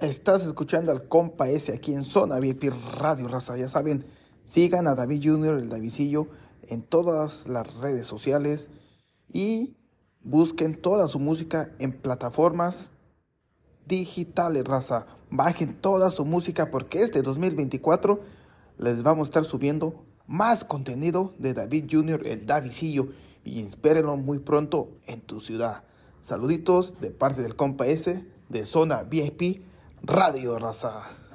Estás escuchando al compa ese aquí en Zona VIP Radio Raza. Ya saben, sigan a David Junior, el Davidillo, en todas las redes sociales y busquen toda su música en plataformas digitales, raza. Bajen toda su música porque este 2024 les vamos a estar subiendo más contenido de David Junior, el Davidillo, y espérenlo muy pronto en tu ciudad. Saluditos de parte del compa S de Zona VIP Radio Raza.